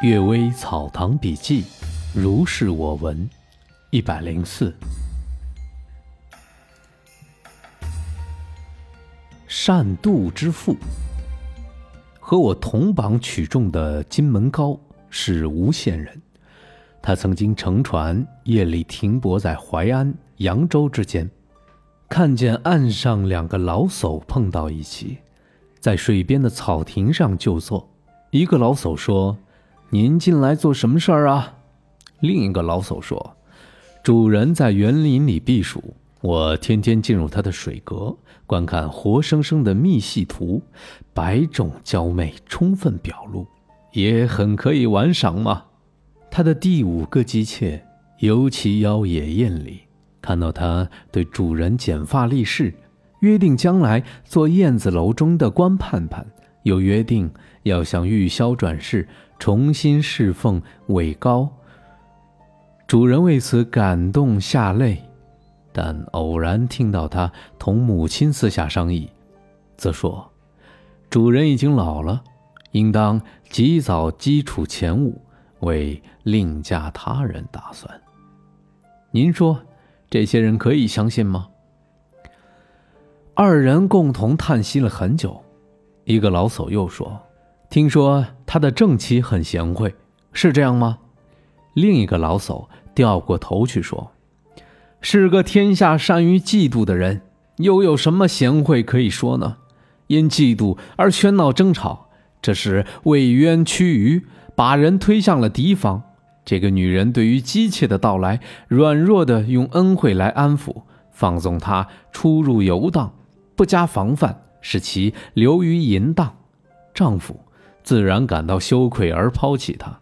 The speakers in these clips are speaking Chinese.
《岳微草堂笔记》，如是我闻，一百零四。善妒之父，和我同榜取中的金门高是吴县人。他曾经乘船夜里停泊在淮安、扬州之间，看见岸上两个老叟碰到一起，在水边的草亭上就坐。一个老叟说。您进来做什么事儿啊？另一个老叟说：“主人在园林里避暑，我天天进入他的水阁，观看活生生的密戏图，百种娇媚充分表露，也很可以玩赏嘛。”他的第五个姬妾尤其妖冶艳丽，看到他对主人剪发立誓，约定将来做燕子楼中的官判判，又约定要向玉箫转世。重新侍奉韦高，主人为此感动下泪，但偶然听到他同母亲私下商议，则说：“主人已经老了，应当及早积储钱物，为另嫁他人打算。”您说，这些人可以相信吗？二人共同叹息了很久，一个老叟又说。听说他的正妻很贤惠，是这样吗？另一个老叟掉过头去说：“是个天下善于嫉妒的人，又有什么贤惠可以说呢？因嫉妒而喧闹争吵，这是为冤屈鱼，把人推向了敌方。这个女人对于姬妾的到来，软弱的用恩惠来安抚，放纵她出入游荡，不加防范，使其流于淫荡。丈夫。”自然感到羞愧而抛弃她，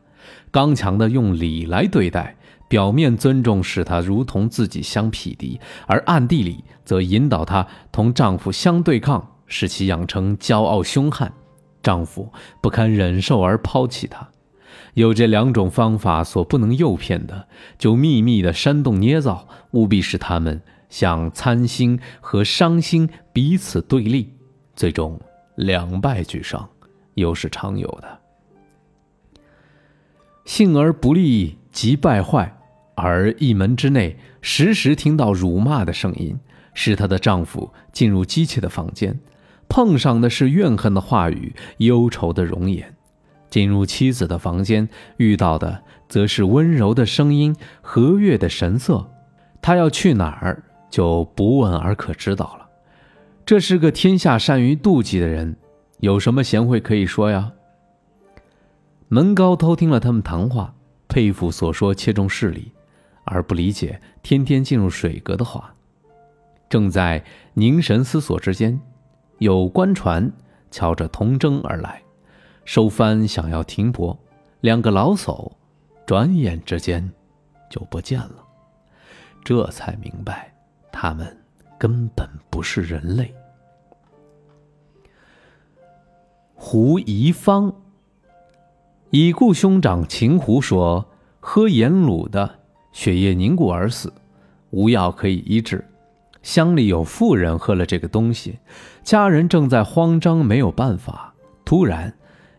刚强的用礼来对待，表面尊重使她如同自己相匹敌，而暗地里则引导她同丈夫相对抗，使其养成骄傲凶悍。丈夫不堪忍受而抛弃她。有这两种方法所不能诱骗的，就秘密的煽动捏造，务必使他们像参星和伤心彼此对立，最终两败俱伤。又是常有的，幸而不利即败坏，而一门之内时时听到辱骂的声音，使她的丈夫进入姬妾的房间，碰上的是怨恨的话语、忧愁的容颜；进入妻子的房间，遇到的则是温柔的声音、和悦的神色。他要去哪儿，就不问而可知道了。这是个天下善于妒忌的人。有什么贤惠可以说呀？门高偷听了他们谈话，佩服所说切中事理，而不理解天天进入水阁的话。正在凝神思索之间，有官船敲着铜筝而来，收帆想要停泊，两个老叟转眼之间就不见了。这才明白，他们根本不是人类。胡宜芳。已故兄长秦胡说，喝盐卤的，血液凝固而死，无药可以医治。乡里有妇人喝了这个东西，家人正在慌张，没有办法。突然，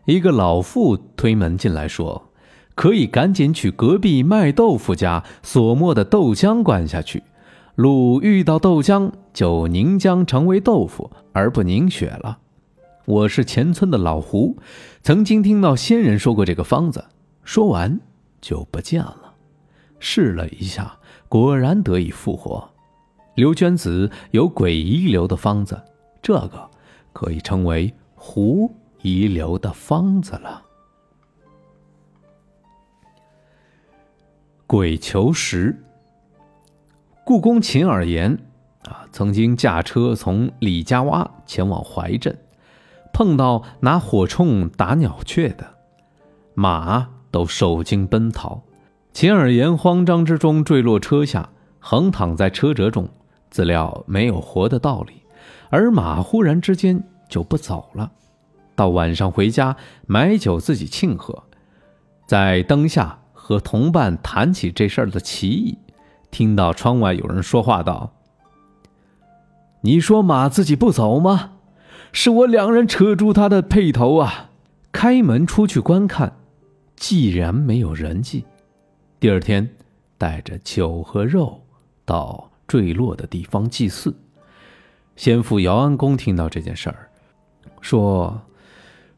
一个老妇推门进来，说：“可以赶紧去隔壁卖豆腐家所磨的豆浆灌下去，鲁遇到豆浆就凝浆成为豆腐，而不凝血了。”我是前村的老胡，曾经听到先人说过这个方子，说完就不见了。试了一下，果然得以复活。刘娟子有鬼遗留的方子，这个可以称为胡遗留的方子了。鬼求食。故宫秦二爷啊，曾经驾车从李家洼前往怀镇。碰到拿火铳打鸟雀的马，都受惊奔逃。秦二爷慌张之中坠落车下，横躺在车辙中，自料没有活的道理。而马忽然之间就不走了。到晚上回家买酒自己庆贺，在灯下和同伴谈起这事儿的奇异，听到窗外有人说话道：“你说马自己不走吗？”是我两人扯住他的辔头啊！开门出去观看，既然没有人迹，第二天带着酒和肉到坠落的地方祭祀。先父姚安公听到这件事儿，说：“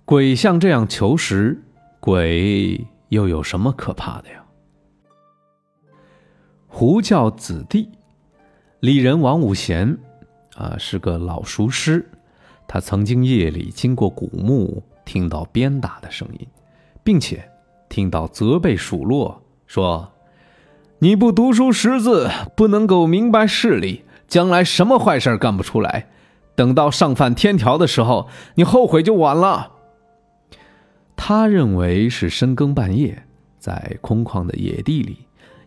鬼像这样求食，鬼又有什么可怕的呀？”胡教子弟，李人王五贤，啊，是个老熟师。他曾经夜里经过古墓，听到鞭打的声音，并且听到责备数落，说：“你不读书识字，不能够明白事理，将来什么坏事干不出来。等到上犯天条的时候，你后悔就晚了。”他认为是深更半夜，在空旷的野地里。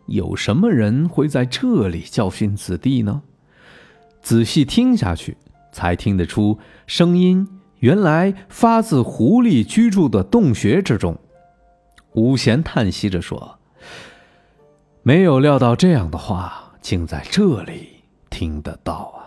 有什么人会在这里教训子弟呢？仔细听下去，才听得出声音原来发自狐狸居住的洞穴之中。武贤叹息着说：“没有料到这样的话，竟在这里听得到啊。”